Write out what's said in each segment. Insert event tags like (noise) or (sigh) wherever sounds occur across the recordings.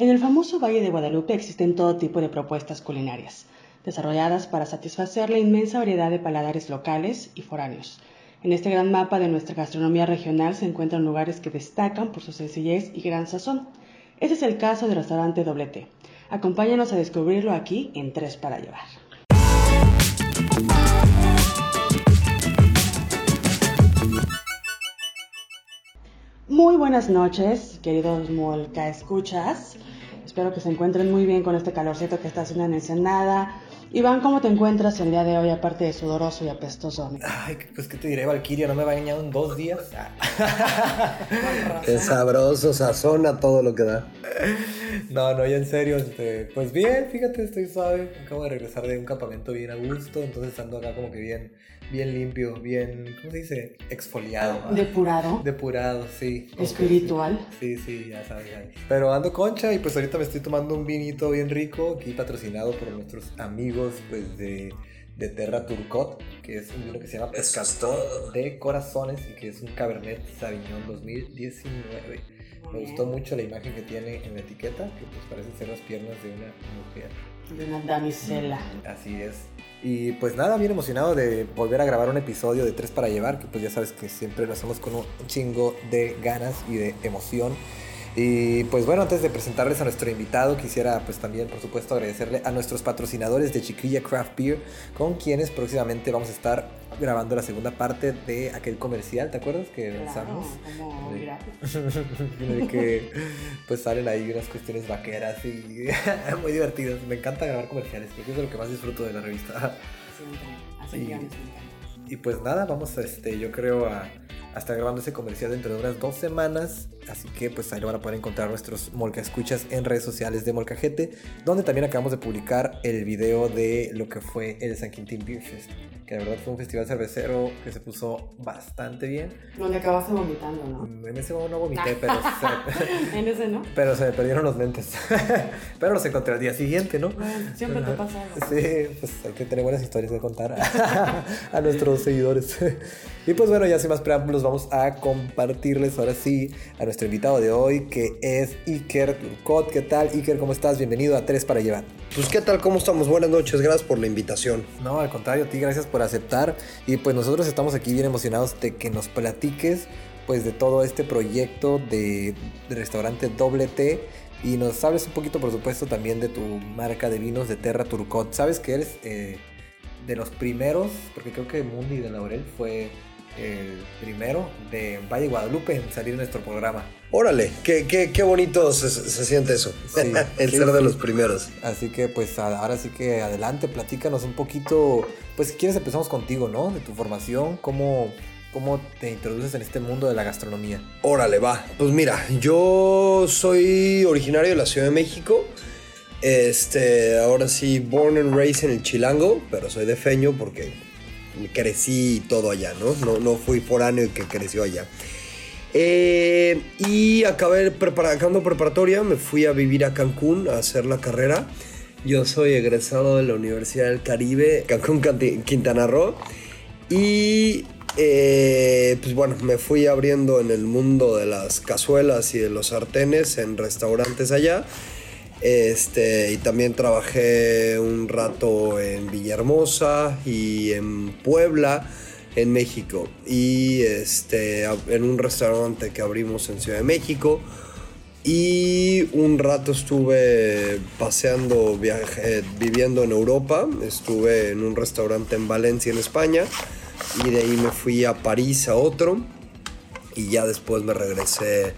En el famoso Valle de Guadalupe existen todo tipo de propuestas culinarias, desarrolladas para satisfacer la inmensa variedad de paladares locales y foráneos. En este gran mapa de nuestra gastronomía regional se encuentran lugares que destacan por su sencillez y gran sazón. Ese es el caso del restaurante Doble T. Acompáñanos a descubrirlo aquí en Tres para Llevar. Muy buenas noches, queridos Molca Escuchas. Espero que se encuentren muy bien con este calorcito que está haciendo en Ensenada. Iván, ¿cómo te encuentras el día de hoy, aparte de sudoroso y apestoso? Ay, pues qué te diré, Valkyria, no me va bañado en dos días. (laughs) (laughs) Qué sabroso, sazona todo lo que da. No, no, ya en serio, este, pues bien, fíjate, estoy suave. Acabo de regresar de un campamento bien a gusto, entonces ando acá como que bien, bien limpio, bien, ¿cómo se dice? Exfoliado. Depurado. Depurado, sí. Espiritual. Sí, sí, ya sabes. Pero ando concha y pues ahorita me estoy tomando un vinito bien rico, aquí patrocinado por nuestros amigos, pues de de Terra Turcot, que es un vino que se llama Pescador de Corazones y que es un Cabernet Sauvignon 2019. Me gustó mucho la imagen que tiene en la etiqueta, que pues parecen ser las piernas de una mujer. De una damisela. Así es. Y pues nada, bien emocionado de volver a grabar un episodio de Tres para Llevar, que pues ya sabes que siempre lo hacemos con un chingo de ganas y de emoción. Y pues bueno, antes de presentarles a nuestro invitado, quisiera pues también por supuesto agradecerle a nuestros patrocinadores de Chiquilla Craft Beer, con quienes próximamente vamos a estar grabando la segunda parte de aquel comercial, ¿te acuerdas que lanzamos? Como de, de (laughs) que pues salen ahí unas cuestiones vaqueras y (laughs) muy divertidas. Me encanta grabar comerciales, creo que es lo que más disfruto de la revista. Sí, y, y pues nada, vamos a este, yo creo a a estar grabando ese comercial dentro de unas dos semanas. Así que pues ahí lo van a poder encontrar nuestros Molca Escuchas en redes sociales de Molcajete, donde también acabamos de publicar el video de lo que fue el San Quintín Beer Fest. Que la verdad fue un festival cervecero que se puso bastante bien. Donde acabaste vomitando, ¿no? En ese no vomité, pero se, (laughs) en ese no. Pero se me perdieron los lentes. (laughs) pero los encontré al día siguiente, ¿no? Bueno, siempre te pasa algo. Sí, pues hay que tener buenas historias de contar (laughs) a nuestros seguidores. Y pues bueno, ya sin más preámbulos vamos a compartirles ahora sí a nuestro invitado de hoy, que es Iker Turcot. ¿Qué tal, Iker? ¿Cómo estás? Bienvenido a Tres para Llevar. Pues, ¿qué tal? ¿Cómo estamos? Buenas noches, gracias por la invitación. No, al contrario, a ti, gracias por aceptar. Y pues nosotros estamos aquí bien emocionados de que nos platiques pues de todo este proyecto de, de restaurante Doble T y nos hables un poquito, por supuesto, también de tu marca de vinos de Terra Turcot. Sabes que eres eh, de los primeros, porque creo que Mundi de Laurel fue el primero de Valle Guadalupe en salir en nuestro programa. Órale, qué, qué, qué bonito se, se, siente eso, Sí, (laughs) el sí, ser de los primeros. Así que pues ahora sí que adelante, platícanos un poquito, pues si quieres empezamos contigo, ¿no? De tu formación, cómo, cómo te introduces en este mundo de la gastronomía. Órale, va. Pues mira, yo soy originario de la Ciudad de México. Este, ahora sí, born and raised en el Chilango, pero soy de Feño porque crecí todo allá, ¿no? No, no fui foráneo y que creció allá. Eh, y acabé prepara- acabando preparatoria, me fui a vivir a Cancún a hacer la carrera. Yo soy egresado de la Universidad del Caribe, Cancún, Quintana Roo. Y eh, pues bueno, me fui abriendo en el mundo de las cazuelas y de los sartenes en restaurantes allá. Este, y también trabajé un rato en Villahermosa y en Puebla, en México. Y este, en un restaurante que abrimos en Ciudad de México. Y un rato estuve paseando, viviendo en Europa. Estuve en un restaurante en Valencia, en España. Y de ahí me fui a París a otro. Y ya después me regresé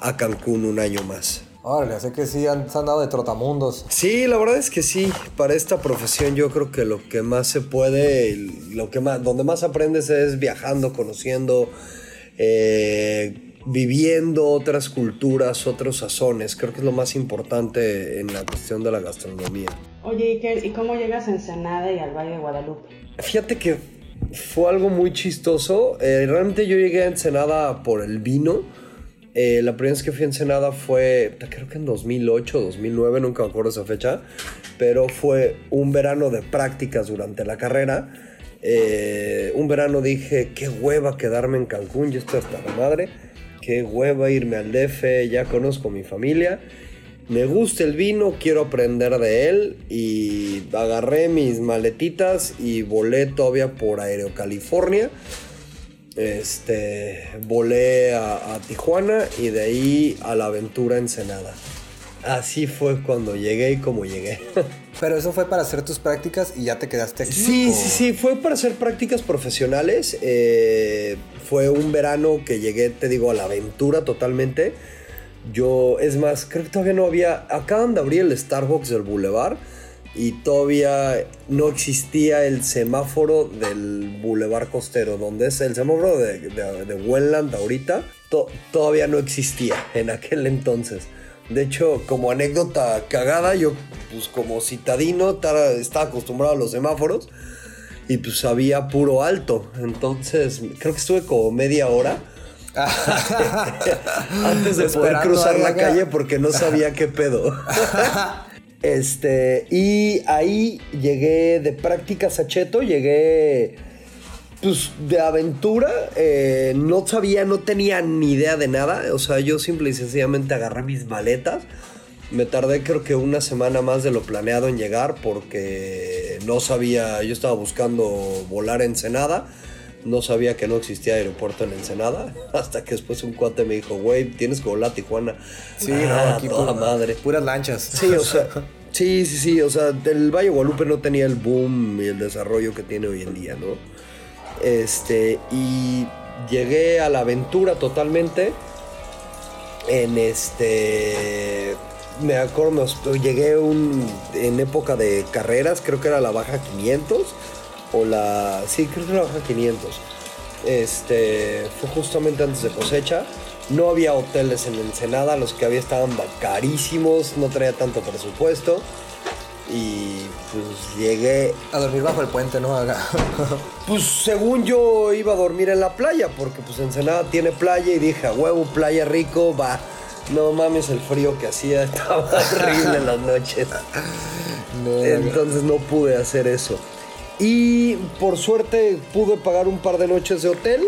a Cancún un año más. Órale, sé que sí han, se han dado de trotamundos. Sí, la verdad es que sí. Para esta profesión yo creo que lo que más se puede, lo que más, donde más aprendes es viajando, conociendo, eh, viviendo otras culturas, otros sazones. Creo que es lo más importante en la cuestión de la gastronomía. Oye, Iker, ¿y cómo llegas a Ensenada y al Valle de Guadalupe? Fíjate que fue algo muy chistoso. Eh, realmente yo llegué a Ensenada por el vino. Eh, la primera vez que fui a Ensenada fue, creo que en 2008, 2009, nunca me acuerdo esa fecha, pero fue un verano de prácticas durante la carrera. Eh, un verano dije, qué hueva quedarme en Cancún, yo estoy hasta la madre, qué hueva irme al DF, ya conozco mi familia. me gusta el vino, quiero aprender de él y agarré mis maletitas y volé todavía por Aereo California. Este, volé a, a Tijuana y de ahí a la aventura Ensenada. Así fue cuando llegué y como llegué. (laughs) Pero eso fue para hacer tus prácticas y ya te quedaste aquí. Sí, ¿o? sí, sí, fue para hacer prácticas profesionales. eh, fue un verano que llegué, te digo, a la aventura totalmente. Yo, es más, creo que todavía no había. Acaban de abrir el Starbucks del Boulevard y todavía no existía el semáforo del Boulevard Costero, donde es el semáforo de, de, de Wendland ahorita. to- todavía no existía en aquel entonces. De hecho, como anécdota cagada, yo, pues como citadino, estaba acostumbrado a los semáforos y pues había puro alto. Entonces, creo que estuve como media hora (laughs) (laughs) antes de poder cruzar la calle porque no sabía qué pedo. (laughs) Este, y ahí llegué de prácticas a Cheto, llegué pues de aventura, eh, no sabía, no tenía ni idea de nada, o sea, yo simple y sencillamente agarré mis maletas, me tardé creo que una semana más de lo planeado en llegar porque no sabía, yo estaba buscando volar a Ensenada, no sabía que no existía aeropuerto en Ensenada, (laughs) hasta que después un cuate me dijo, güey, tienes que volar a Tijuana. Sí, Ah, no, aquí toda pura- madre. Puras lanchas. Sí, o sea, (laughs) sí, sí, sí, o sea, el Valle Guadalupe no tenía el boom y el desarrollo que tiene hoy en día, ¿no? Este, y llegué a la aventura totalmente en este, me acuerdo, llegué un, en época de carreras, creo que era la baja 500, o la, sí, creo que era la baja 500. Este, fue justamente antes de cosecha. No había hoteles en Ensenada, los que había estaban carísimos, no traía tanto presupuesto. Y pues llegué A dormir bajo el puente, ¿no? (laughs) Pues según yo iba a dormir en la playa, porque pues Ensenada tiene playa y dije, a huevo, playa rico, va. No mames el frío que hacía, (laughs) estaba horrible en las noches. (laughs) Entonces no pude hacer eso. Y por suerte pude pagar un par de noches de hotel.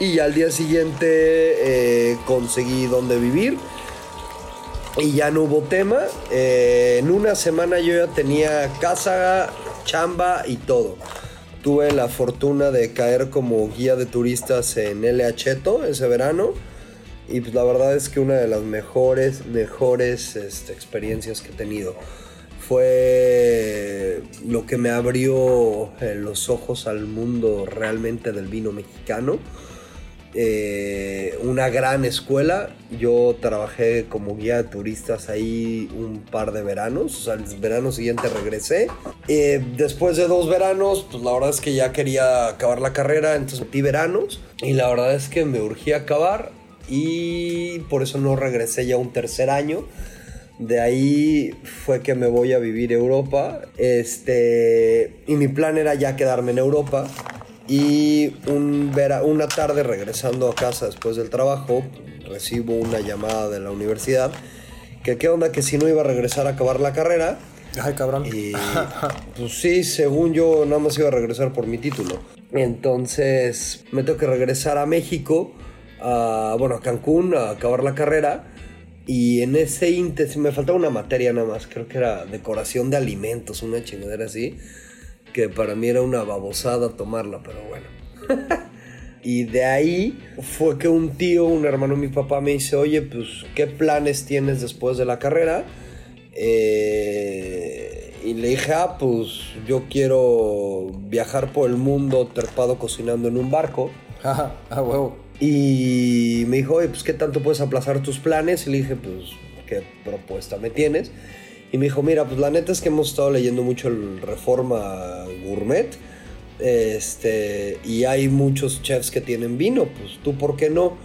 Y al día siguiente eh, conseguí donde vivir. Y ya no hubo tema. Eh, en una semana yo ya tenía casa, chamba y todo. Tuve la fortuna de caer como guía de turistas en LH ese verano. Y pues la verdad es que una de las mejores, mejores este, experiencias que he tenido. Fue lo que me abrió eh, los ojos al mundo realmente del vino mexicano. Eh, una gran escuela. Yo trabajé como guía de turistas ahí un par de veranos. O sea, el verano siguiente regresé. Eh, después de dos veranos, pues la verdad es que ya quería acabar la carrera, entonces metí veranos. Y la verdad es que me urgía acabar y por eso no regresé ya un tercer año. De ahí fue que me voy a vivir a Europa. Este, y mi plan era ya quedarme en Europa. Y un vera- una tarde regresando a casa después del trabajo, recibo una llamada de la universidad. Que qué onda que si no iba a regresar a acabar la carrera. Ay, cabrón. Y (laughs) pues sí, según yo nada más iba a regresar por mi título. Entonces me tengo que regresar a México, a, bueno, a Cancún, a acabar la carrera. Y en ese ínter me faltaba una materia nada más, creo que era decoración de alimentos, una chingadera así, que para mí era una babosada tomarla, pero bueno. (laughs) y de ahí fue que un tío, un hermano de mi papá me dice, oye, pues, ¿qué planes tienes después de la carrera? Eh, y le dije, ah, pues yo quiero viajar por el mundo trepado cocinando en un barco. Ajá, (laughs) a huevo. Y me dijo, oye, pues qué tanto puedes aplazar tus planes. Y le dije, pues, ¿qué propuesta me tienes? Y me dijo, mira, pues la neta es que hemos estado leyendo mucho el Reforma Gourmet. Este, y hay muchos chefs que tienen vino, pues tú, ¿por qué no?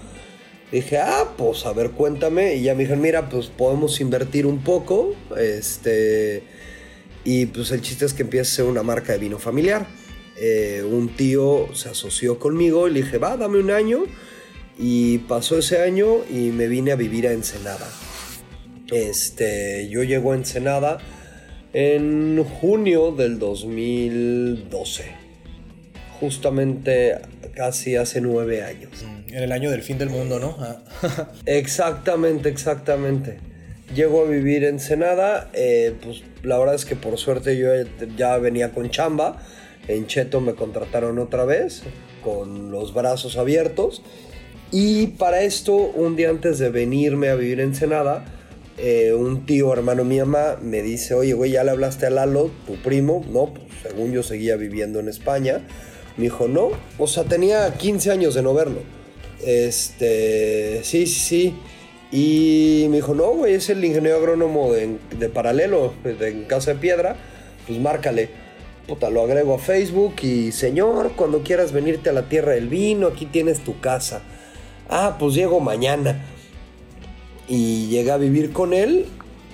Dije, ah, pues a ver, cuéntame. Y ya me dijeron, mira, pues podemos invertir un poco. Este, y pues el chiste es que empieza a ser una marca de vino familiar. Eh, un tío se asoció conmigo y le dije, va, dame un año. Y pasó ese año y me vine a vivir a Ensenada. Este, yo llego a Ensenada en junio del 2012. Justamente casi hace nueve años. En el año del fin del mundo, ¿no? Ah. (laughs) Exactamente, exactamente. llego a vivir en Senada, eh, pues la verdad es que por suerte yo ya venía con chamba, en Cheto me contrataron otra vez, con los brazos abiertos, y para esto, un día antes de venirme a vivir en Senada, eh, un tío hermano mi mamá me dice, oye, güey, ¿ya le hablaste a Lalo, tu primo? No, pues según yo seguía viviendo en España. Me dijo, no, o sea, tenía 15 años de no verlo. Este, sí, sí, sí. Y me dijo, no, güey, es el ingeniero agrónomo de, de paralelo, de, en Casa de Piedra, pues márcale. Puta, lo agrego a Facebook y, señor, cuando quieras venirte a la tierra del vino, aquí tienes tu casa. Ah, pues llego mañana. Y llegué a vivir con él,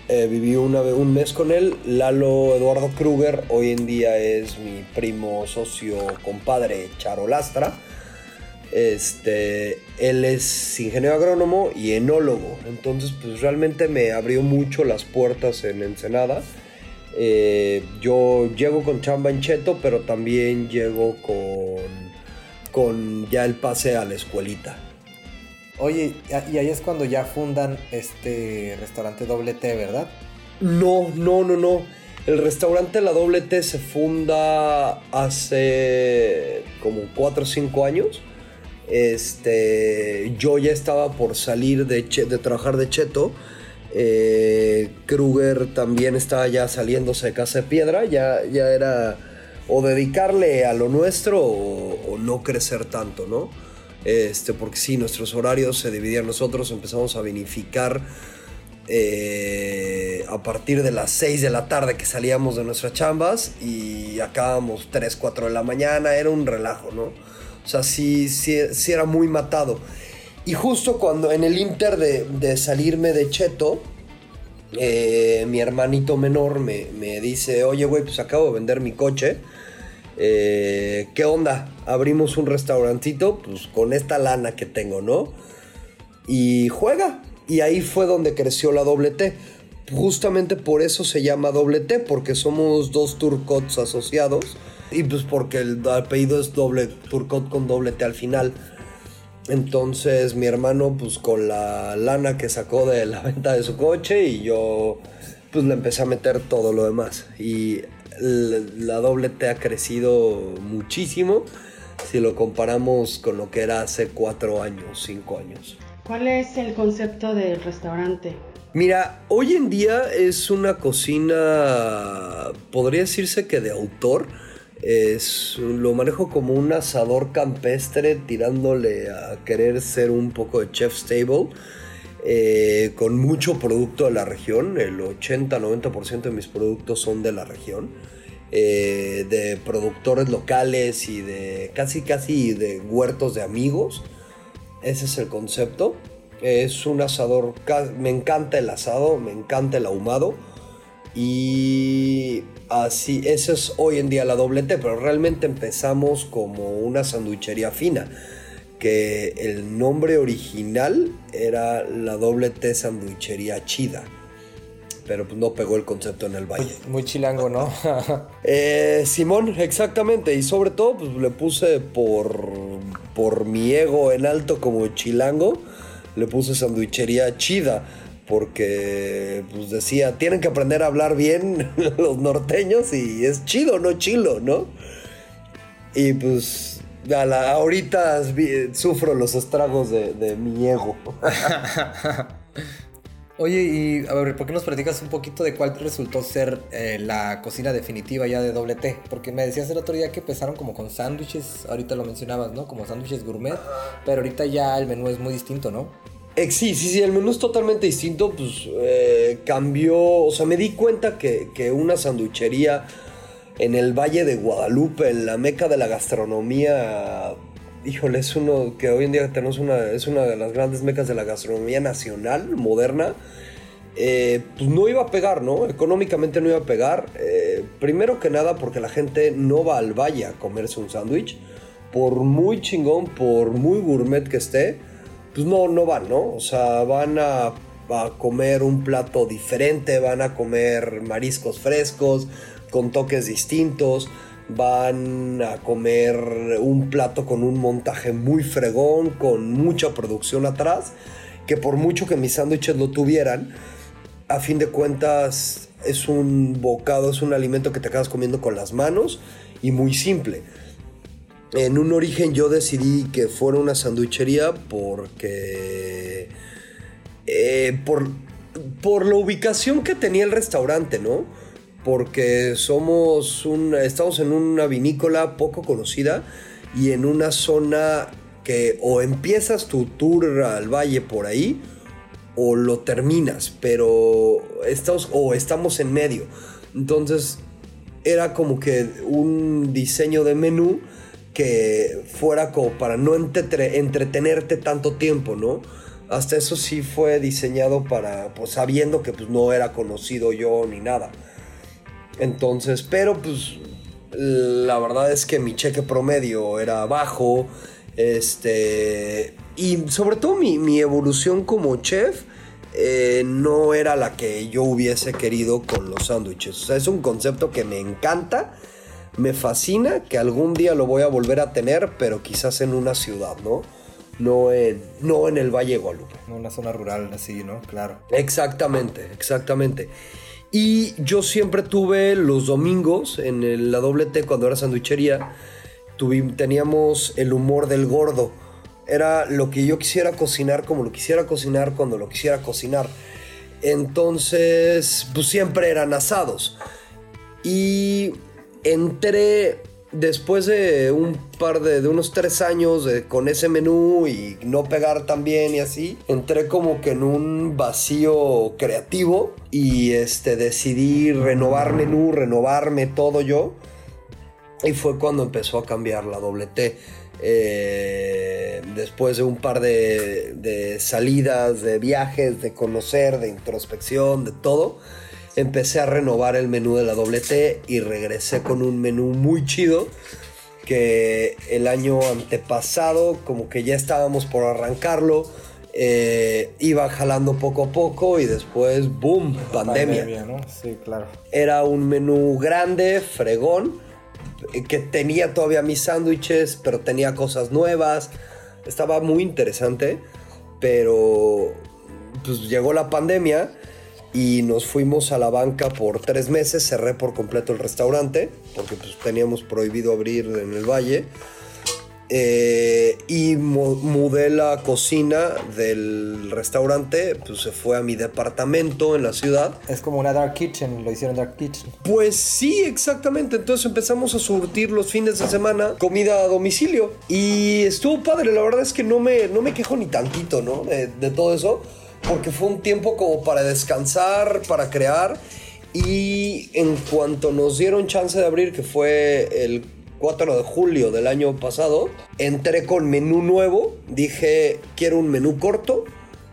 eh, viví una, un mes con él. Lalo Eduardo Kruger hoy en día es mi primo, socio, compadre, charolastra. Este, él es ingeniero agrónomo y enólogo, entonces pues realmente me abrió mucho las puertas en Ensenada. Eh, yo llego con chamba en Cheto, pero también llego con, con ya el pase a la escuelita. Oye, y ahí es cuando ya fundan este restaurante Doble T, ¿verdad? No, no, no, no. El restaurante La Doble T se funda hace como 4 o 5 años. Este, yo ya estaba por salir de, de trabajar de Cheto. Eh, Kruger también estaba ya saliéndose de Casa de Piedra. Ya, ya era o dedicarle a lo nuestro o, no crecer tanto, ¿no? Este, porque sí, nuestros horarios se dividían. Nosotros empezamos a vinificar eh, a partir de las 6 de la tarde que salíamos de nuestras chambas y acabamos 3, 4 de la mañana. Era un relajo, ¿no? O sea, sí, sí, era muy matado. Y justo cuando en el inter de, salirme de Cheto, eh, mi hermanito menor me, dice, oye, güey, pues acabo de vender mi coche. Eh, ¿Qué onda? Abrimos un restaurantito, pues con esta lana que tengo, ¿no? Y juega. Y ahí fue donde creció la doble T. Justamente por eso se llama doble T, porque somos dos turcots asociados y pues porque el apellido es doble, Turcot con doble T al final. Entonces mi hermano pues con la lana que sacó de la (laughs) venta de su coche y yo pues le empecé a meter todo lo demás. Y la doble T ha crecido muchísimo si lo comparamos con lo que era hace cuatro años, cinco años. ¿Cuál es el concepto del restaurante? Mira, hoy en día es una cocina, podría decirse que de autor es, lo manejo como un asador campestre tirándole a querer ser un poco de chef's table. Eh, con mucho producto de la región, el 80-90% de mis productos son de la región, eh, de productores locales y de casi casi de huertos de amigos. Ese es el concepto. Es un asador, me encanta el asado, me encanta el ahumado y así, eso es hoy en día la doble T, pero realmente empezamos como una sanduichería fina, que el nombre original era la doble T sanduichería chida. Pero pues no pegó el concepto en el valle. Muy, chilango, ¿no? (laughs) Eh, Simón, exactamente. Y sobre todo, pues le puse por, por mi ego en alto como chilango, le puse sanduichería chida porque pues decía, tienen que aprender a hablar bien (laughs) los norteños y es chido, no chilo, ¿no? Y pues ahorita sufro los estragos de, mi ego. (laughs) Oye, y a ver, ¿por qué nos platicas un poquito de cuál resultó ser eh, la cocina definitiva ya de doble T? Porque me decías el otro día que empezaron como con sándwiches, ahorita lo mencionabas, ¿no? Como sándwiches gourmet, pero ahorita ya el menú es muy distinto, ¿no? Eh, sí, sí, sí, el menú es totalmente distinto, pues eh, cambió, o sea, me di cuenta que, una sanduichería en el Valle de Guadalupe, en la meca de la gastronomía, híjole, es uno que hoy en día tenemos una, es una de las grandes mecas de la gastronomía nacional, moderna, eh, pues no iba a pegar, ¿no? Económicamente no iba a pegar, primero que nada porque la gente no va al valle a comerse un sándwich, por muy chingón, por muy gourmet que esté, pues no, no van, ¿no? O sea, van a, comer un plato diferente, van a comer mariscos frescos, con toques distintos, van a comer un plato con un montaje muy fregón, con mucha producción atrás, que por mucho que mis sándwiches lo tuvieran, a fin de cuentas es un bocado, es un alimento que te acabas comiendo con las manos y muy simple. En un origen yo decidí que fuera una sanduichería porque... eh, por, por la ubicación que tenía el restaurante, ¿no? Porque somos un, estamos en una vinícola poco conocida y en una zona que o empiezas tu tour al valle por ahí o lo terminas, pero estamos, o estamos en medio. Entonces era como que un diseño de menú que fuera como para no entrete- entretenerte tanto tiempo, ¿no? Hasta eso sí fue diseñado para, pues sabiendo que pues no era conocido yo ni nada. Entonces, pero pues la verdad es que mi cheque promedio era bajo, este, y sobre todo mi, mi evolución como chef eh, no era la que yo hubiese querido con los sándwiches. O sea, es un concepto que me encanta, me fascina, que algún día lo voy a volver a tener, pero quizás en una ciudad, ¿no? No en, no en el Valle de Guadalupe. En una zona rural así, ¿no? Claro. Exactamente, exactamente. Y yo siempre tuve los domingos en la doble T cuando era sandwichería, tuvi- teníamos el humor del gordo. Era lo que yo quisiera cocinar como lo quisiera cocinar cuando lo quisiera cocinar. Entonces, pues siempre eran asados. Y entré después de un par de, de unos tres años con ese menú y no pegar tan bien y así, entré como que en un vacío creativo y este, decidí renovar menú, renovarme todo yo. Y fue cuando empezó a cambiar la doble T. Eh, después de un par de, de salidas, de viajes, de conocer, de introspección, de todo, empecé a renovar el menú de la doble T y regresé con un menú muy chido que el año antepasado como que ya estábamos por arrancarlo, eh, iba jalando poco a poco y después, boom, pandemia ¿no? Sí, claro. era un menú grande, fregón, que tenía todavía mis sándwiches, pero tenía cosas nuevas. Estaba muy interesante, pero pues llegó la pandemia y nos fuimos a la banca por tres meses. Cerré por completo el restaurante, porque pues teníamos prohibido abrir en el valle. Eh, y mu- mudé la cocina del restaurante, pues se fue a mi departamento en la ciudad. Es como una dark kitchen, lo hicieron dark kitchen. Pues sí, exactamente. Entonces empezamos a surtir los fines de semana comida a domicilio. Y estuvo padre. La verdad es que no me, no me quejo ni tantito, ¿no? De, de todo eso. Porque fue un tiempo como para descansar, para crear. Y en cuanto nos dieron chance de abrir, que fue el 4 de julio del año pasado, entré con menú nuevo. Dije, quiero un menú corto.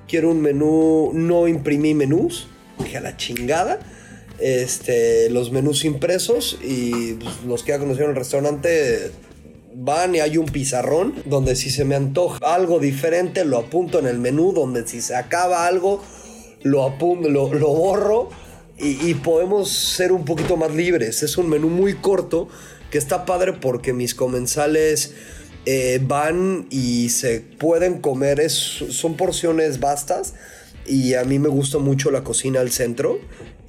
Quiero un menú, no imprimí menús. Dije a la chingada este, los menús impresos y pues, los que ya conocieron el restaurante van y hay un pizarrón donde si se me antoja algo diferente lo apunto en el menú, donde si se acaba algo lo, lo, lo borro y, y podemos ser un poquito más libres. Es un menú muy corto que está padre porque mis comensales eh, van y se pueden comer, es- son porciones vastas y a mí me gusta mucho la cocina al centro.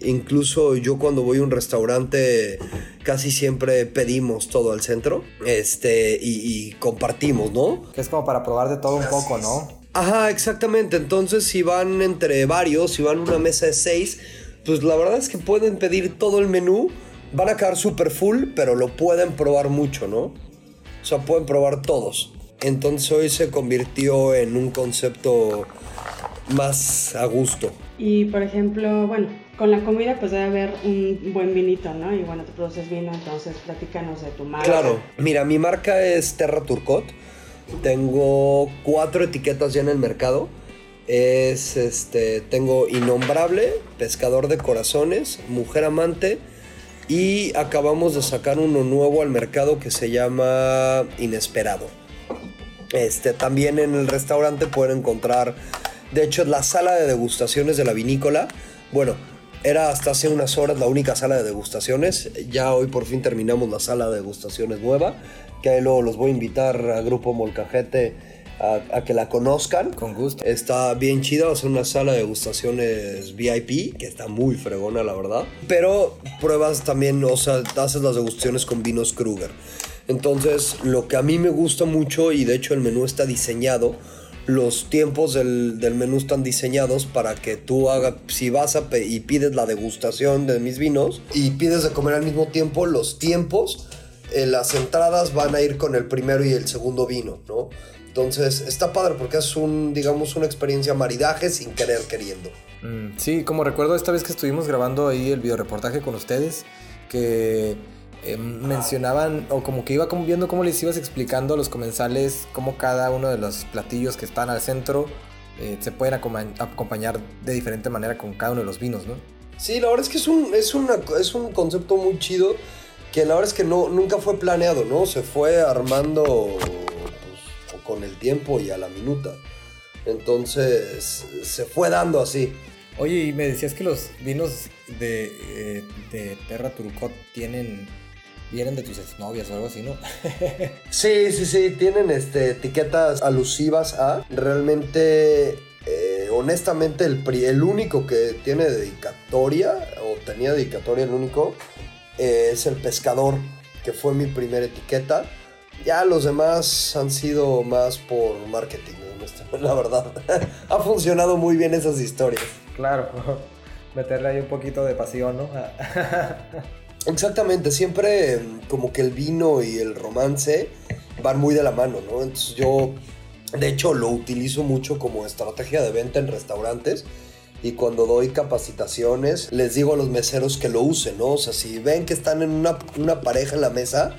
Incluso yo cuando voy a un restaurante casi siempre pedimos todo al centro este, y, y compartimos, ¿no? Que es como para probar de todo un poco, ¿no? Ajá, exactamente. Entonces, si van entre varios, si van una mesa de seis, pues la verdad es que pueden pedir todo el menú. Van a quedar súper full, pero lo pueden probar mucho, ¿no? O sea, pueden probar todos. Entonces hoy se convirtió en un concepto más a gusto. Y por ejemplo, bueno, con la comida pues debe haber un buen vinito, ¿no? Y bueno, tú produces vino, entonces platícanos de tu marca. Claro, mira, mi marca es Terra Turcot. Tengo cuatro etiquetas ya en el mercado. Es este, tengo Innombrable, Pescador de Corazones, Mujer Amante y acabamos de sacar uno nuevo al mercado que se llama Inesperado. Este, también en el restaurante pueden encontrar, de hecho, la sala de degustaciones de la vinícola. Bueno, era hasta hace unas horas la única sala de degustaciones. Ya hoy por fin terminamos la sala de degustaciones nueva, que ahí luego los voy a invitar a Grupo Molcajete a, a que la conozcan. Con gusto. Está bien chida, va a ser una sala de degustaciones VIP, que está muy fregona, la verdad. Pero pruebas también, o sea, haces las degustaciones con vinos Kruger. Entonces, lo que a mí me gusta mucho, y de hecho el menú está diseñado, los tiempos del, del menú están diseñados para que tú hagas, si vas a y pides la degustación de mis vinos y pides de comer al mismo tiempo, los tiempos, eh, las entradas van a ir con el primero y el segundo vino, ¿no? Entonces está padre porque es un, digamos, una experiencia maridaje sin querer queriendo. Mm, sí, como recuerdo esta vez que estuvimos grabando ahí el videoreportaje con ustedes, que eh, mencionaban, o como que iba como viendo cómo les ibas explicando a los comensales cómo cada uno de los platillos que están al centro eh, se pueden acompañar de diferente manera con cada uno de los vinos, ¿no? Sí, la verdad es que es un, es una, es un concepto muy chido que la verdad es que no, nunca fue planeado, ¿no? Se fue armando pues, con el tiempo y a la minuta. Entonces se fue dando así. Oye, y me decías que los vinos de, eh, de Terra Turcot tienen, vienen de tus exnovias o algo así, ¿no? (laughs) Sí, sí, sí, tienen este, etiquetas alusivas a. Realmente, eh, honestamente, el, pri- el único que tiene dedicatoria, o tenía dedicatoria el único, eh, es el pescador, que fue mi primera etiqueta. Ya los demás han sido más por marketing, honestamente, (laughs) la verdad. ha funcionado muy bien esas historias. Claro, (laughs) meterle ahí un poquito de pasión, ¿no? Exactamente, siempre mm, como que el vino y el romance van muy de la mano, ¿no? Entonces yo, de hecho, lo utilizo mucho como estrategia de venta en restaurantes y cuando doy capacitaciones les digo a los meseros que lo usen, ¿no? O sea, si ven que están en una, una pareja en la mesa,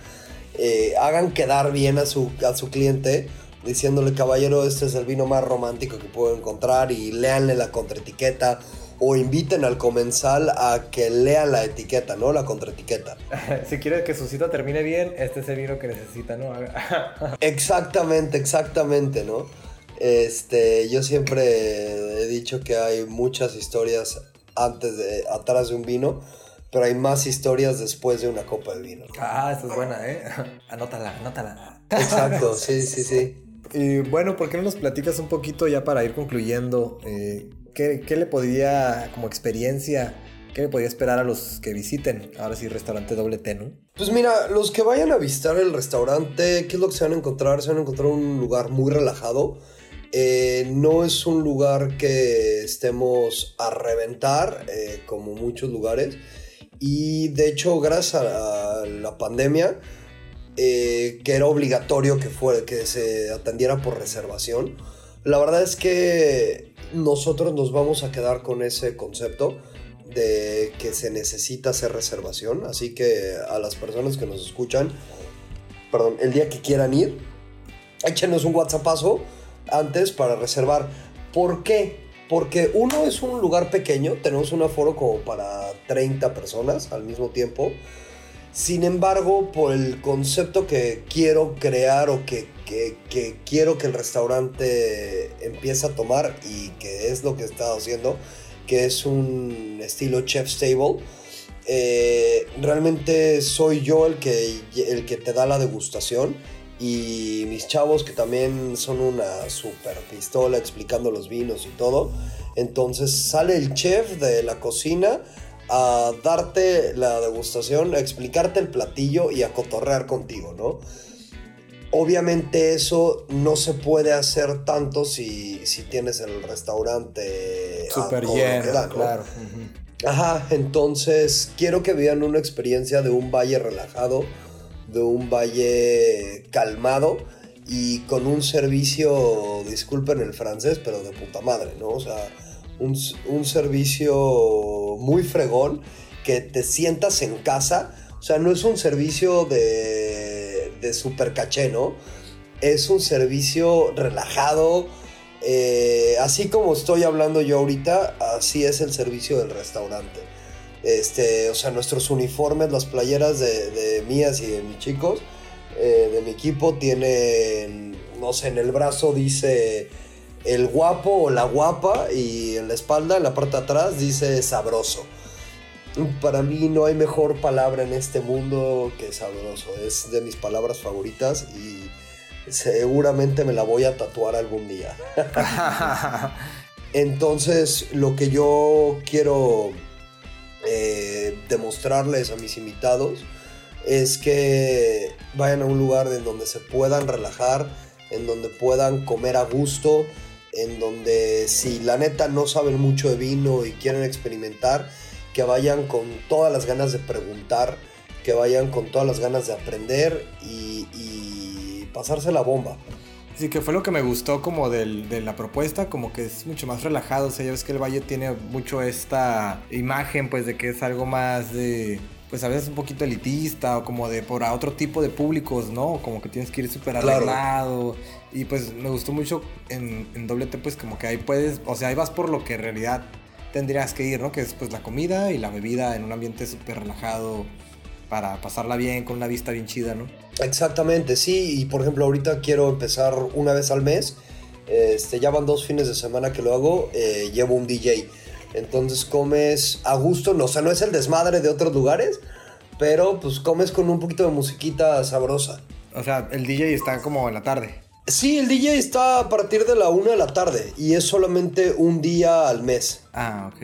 eh, hagan quedar bien a su, a su cliente diciéndole, caballero, este es el vino más romántico que puedo encontrar y léanle la contraetiqueta o inviten al comensal a que lean la etiqueta, ¿no? La contraetiqueta. (laughs) si quieres que su cita termine bien, este es el vino que necesita, ¿no? (laughs) Exactamente, exactamente, ¿no? Este, yo siempre he dicho que hay muchas historias antes de, atrás de un vino, pero hay más historias después de una copa de vino. ah, esta es buena, ¿eh? (laughs) Anótala, anótala. Exacto, sí, sí, sí. Y bueno, ¿por qué no nos platicas un poquito ya para ir concluyendo? eh, ¿qué, le podría, como experiencia, qué le podría esperar a los que visiten? Ahora sí, restaurante doble T, ¿no? Pues mira, los que vayan a visitar el restaurante, ¿qué es lo que se van a encontrar? Se van a encontrar un lugar muy relajado. Eh, no es un lugar que estemos a reventar, eh, como muchos lugares. Y de hecho, gracias a, a la pandemia, eh, que era obligatorio que, fuera, que se atendiera por reservación, la verdad es que nosotros nos vamos a quedar con ese concepto de que se necesita hacer reservación. Así que a las personas que nos escuchan, perdón, el día que quieran ir, échenos un WhatsAppazo antes para reservar. ¿Por qué? Porque uno es un lugar pequeño, tenemos un aforo como para 30 personas al mismo tiempo. Sin embargo, por el concepto que quiero crear o que, que, quiero que el restaurante empiece a tomar y que es lo que he estado haciendo, que es un estilo chef's table, eh, realmente soy yo el que, el que te da la degustación y mis chavos que también son una super pistola explicando los vinos y todo. Entonces sale el chef de la cocina a darte la degustación, a explicarte el platillo y a cotorrear contigo, ¿no? Obviamente eso no se puede hacer tanto si, si tienes el restaurante Súper lleno, ¿no? claro. Ajá, entonces quiero que vean una experiencia de un valle relajado, de un valle calmado y con un servicio, disculpen el francés, pero de puta madre, ¿no? O sea, un, un servicio muy fregón, que te sientas en casa. O sea, no es un servicio de, de super caché, ¿no? Es un servicio relajado, eh, así como estoy hablando yo ahorita, así es el servicio del restaurante. Este, o sea, nuestros uniformes, las playeras de, mías y de mis chicos, eh, de mi equipo, tienen, no sé, en el brazo dice el guapo o la guapa y en la espalda, en la parte de atrás, dice sabroso. Para mí no hay mejor palabra en este mundo que sabroso. Es de mis palabras favoritas y seguramente me la voy a tatuar algún día. (laughs) Entonces, lo que yo quiero eh, demostrarles a mis invitados es que vayan a un lugar en donde se puedan relajar, en donde puedan comer a gusto, en donde si la neta no saben mucho de vino y quieren experimentar, que vayan con todas las ganas de preguntar, que vayan con todas las ganas de aprender y, y pasarse la bomba. Sí, que fue lo que me gustó como del, de la propuesta, como que es mucho más relajado, o sea, ya ves que el Valle tiene mucho esta imagen, pues, de que es algo más de, pues, a veces un poquito elitista, o como de por a otro tipo de públicos, ¿no? Como que tienes que ir súper arreglado, y pues me gustó mucho en, en doble T, pues, como que ahí puedes, o sea, ahí vas por lo que en realidad tendrías que ir, ¿no? Que es, pues, la comida y la bebida en un ambiente súper relajado, para pasarla bien, con una vista bien chida, ¿no? Exactamente, sí, y por ejemplo ahorita quiero empezar una vez al mes, este, ya van dos fines de semana que lo hago, eh, llevo un DJ, entonces comes a gusto, no, o sea, no es el desmadre de otros lugares, pero pues comes con un poquito de musiquita sabrosa. O sea, el DJ está como en la tarde. Sí, el DJ está a partir de la una de la tarde y es solamente un día al mes. Ah, ok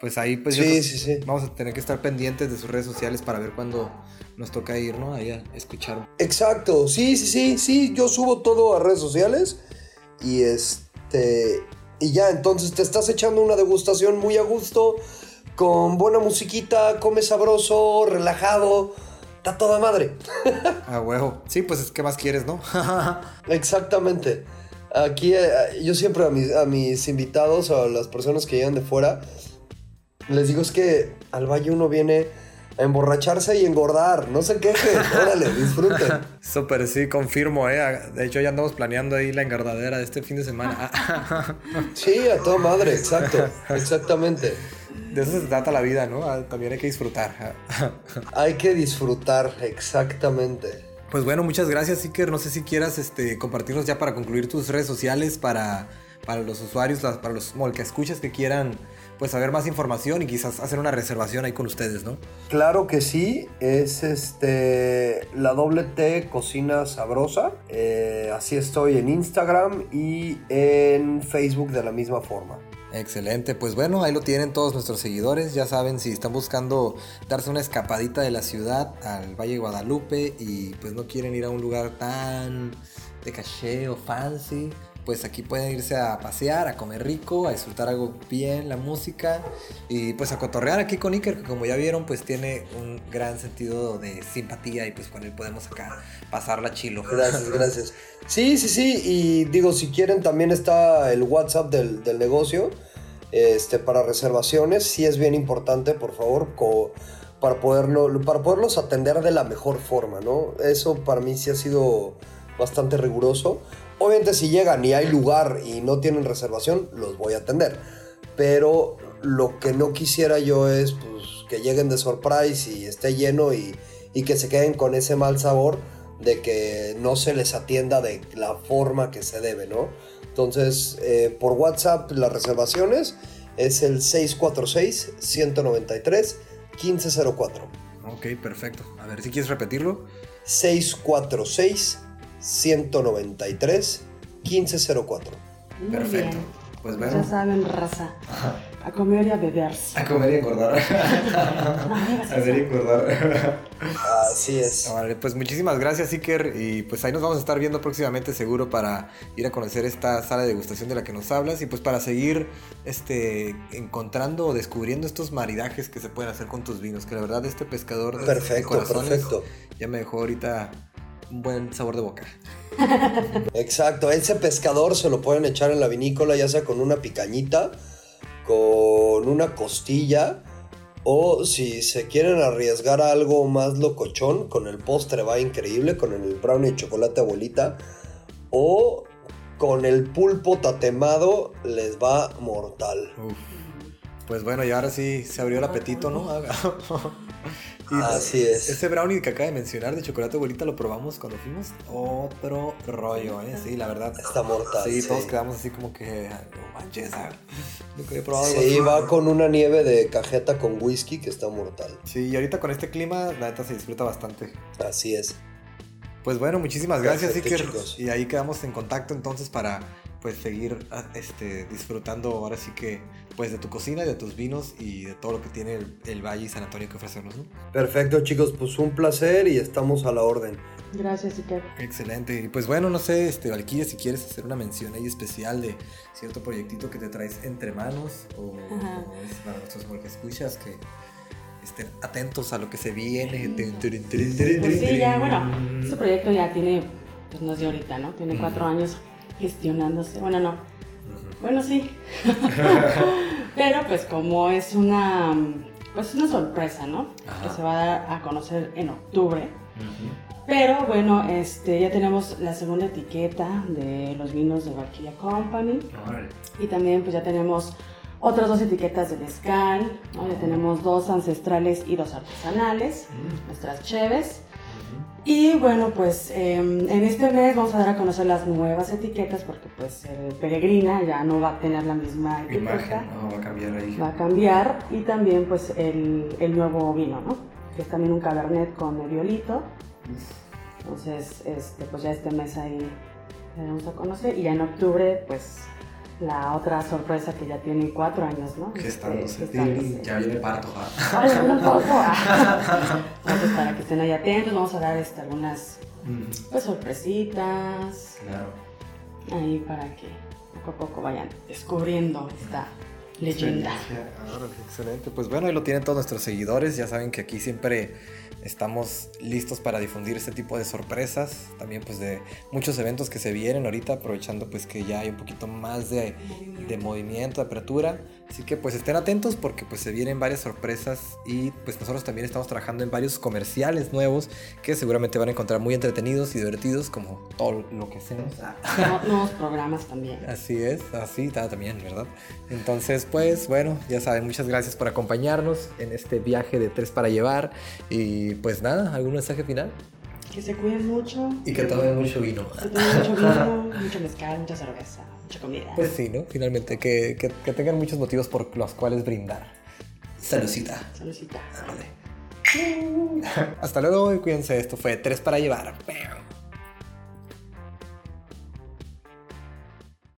pues ahí pues sí, sí, sí. vamos a tener que estar pendientes de sus redes sociales para ver cuándo nos toca ir, ¿no? Ahí a escuchar. Exacto, sí, sí, sí, sí, yo subo todo a redes sociales y este y ya entonces te estás echando una degustación muy a gusto con buena musiquita, come sabroso, relajado, está toda madre. (laughs) A huevo. Sí, pues es que más quieres, ¿no? (laughs) Exactamente. Aquí eh, yo siempre a mis, a mis invitados o a las personas que llegan de fuera les digo es que al valle uno viene a emborracharse y engordar. No se quejen, (laughs) órale, disfruten. Súper, sí, confirmo, ¿eh? De hecho, ya andamos planeando ahí la engordadera de este fin de semana. sí, a toda madre, exacto, exactamente. De eso se trata la vida, ¿no? Ah, también hay que disfrutar. (laughs) hay que disfrutar, exactamente. Pues bueno, muchas gracias, Iker. No sé si quieras este, compartirnos ya para concluir tus redes sociales para, para los usuarios, para los que escuchas que quieran pues saber más información y quizás hacer una reservación ahí con ustedes, ¿no? Claro que sí, es este la doble T Cocina Sabrosa. Eh, así estoy en Instagram y en Facebook de la misma forma. Excelente, pues bueno, ahí lo tienen todos nuestros seguidores, ya saben si están buscando darse una escapadita de la ciudad al Valle de Guadalupe y pues no quieren ir a un lugar tan de caché o fancy, pues aquí pueden irse a pasear, a comer rico, a disfrutar algo bien, la música y pues a cotorrear aquí con Iker, que como ya vieron pues tiene un gran sentido de simpatía y pues con él podemos acá pasarla chilo. Gracias, (laughs) gracias. Sí, sí, sí, y digo, si quieren también está el WhatsApp del, negocio este, para reservaciones, sí es bien importante, por favor, para, poderlo, para poderlos atender de la mejor forma, ¿no? Eso para mí sí ha sido bastante riguroso. Obviamente si llegan y hay lugar y no tienen reservación, los voy a atender. Pero lo que no quisiera yo es pues, que lleguen de surprise y esté lleno y, que se queden con ese mal sabor de que no se les atienda de la forma que se debe, ¿no? Entonces, eh, por WhatsApp las reservaciones es el 646-193-1504. Ok, perfecto. A ver si quieres repetirlo. 646 193 1504. Perfecto. Pues bueno. Ya saben, raza. A comer y a beber. A comer y engordar. (laughs) a beber y engordar. Así es. Vale, pues muchísimas gracias, Iker. Y pues ahí nos vamos a estar viendo próximamente, seguro, para ir a conocer esta sala de degustación de la que nos hablas. Y pues para seguir este, encontrando o descubriendo estos maridajes que se pueden hacer con tus vinos. Que la verdad, este pescador de, perfecto, corazones perfecto. ya me dejó ahorita un buen sabor de boca. Exacto, ese pescador se lo pueden echar en la vinícola, ya sea con una picañita, con una costilla, o si se quieren arriesgar a algo más locochón, con el postre va increíble, con el brownie de chocolate abuelita, o con el pulpo tatemado les va mortal. Pues bueno, y ahora sí se abrió el apetito, ¿no? (laughs) Así es. Ese brownie que acaba de mencionar de chocolate abuelita lo probamos cuando fuimos. Otro rollo, ¿eh? Sí, la verdad. Está mortal. Sí, todos quedamos así como que. No manches, ah, he probado Sí, va con una nieve de cajeta con whisky que está mortal. Sí, y ahorita con este clima, la neta se disfruta bastante. Así es. Pues bueno, muchísimas gracias, Iker. chicos. Y ahí quedamos en contacto entonces para pues seguir ah, este, disfrutando ahora sí que pues de tu cocina, de tus vinos y de todo lo que tiene el, el Valle y San Antonio que ofrecernos. ¿no? Perfecto, chicos, pues un placer y estamos a la orden. Gracias, Iker. Excelente. Y pues bueno, no sé, este, Valkyria, si quieres hacer una mención ahí especial de cierto proyectito que te traes entre manos o, o es para nuestros que escuchas que estén atentos a lo que se viene. Pues sí, ya, bueno, este proyecto ya tiene, pues no es de ahorita, ¿no? Tiene cuatro años gestionándose. Bueno, no. Bueno, sí. (laughs) Pero pues como es una, pues es una sorpresa, ¿no? Ajá. Que se va a dar a conocer en octubre. Pero bueno, este, ya tenemos la segunda etiqueta de los vinos de Valkyria Company. Órale. Y también pues ya tenemos otras dos etiquetas de mezcal, ¿no? ya tenemos dos ancestrales y dos artesanales, nuestras cheves. Y bueno, pues em, en este mes vamos a dar a conocer las nuevas etiquetas porque pues el peregrina ya no va a tener la misma etiqueta, Imagen, no, va a cambiar ahí. va a cambiar y también pues el, el nuevo vino, ¿no? Que es también un cabernet con mediolito. Entonces, este, pues ya este mes ahí le vamos a conocer y ya en octubre pues la otra sorpresa que ya tiene cuatro años, ¿no? Gestándose. Este. Ya viene parto. (laughs) Entonces, para que estén ahí atentos, vamos a dar este, algunas pues, sorpresitas Claro. ahí para que poco a poco vayan descubriendo esta leyenda. Excelente. Pues bueno, ahí lo tienen todos nuestros seguidores. Ya saben que aquí siempre estamos listos para difundir este tipo de sorpresas. También pues de muchos eventos que se vienen ahorita, aprovechando pues que ya hay un poquito más de, de movimiento, de apertura. Así que pues estén atentos porque pues se vienen varias sorpresas y pues nosotros también estamos trabajando en varios comerciales nuevos que seguramente van a encontrar muy entretenidos y divertidos como todo lo que hacemos. Nu- Nuevos programas también. Así es, así está también, ¿verdad? Entonces, pues bueno, ya saben, muchas gracias por acompañarnos en este viaje de tres para llevar. Y pues nada, ¿algún mensaje final? Que se cuiden mucho, Y que tomen mucho vino. que tengan mucho vino, (laughs) mucho mezcal, mucha cerveza, mucha comida. Pues sí, ¿no? Finalmente, que, que- que tengan muchos motivos por los cuales brindar. Saludcita. Saludcita. (laughs) Hasta luego y cuídense, esto fue tres para llevar.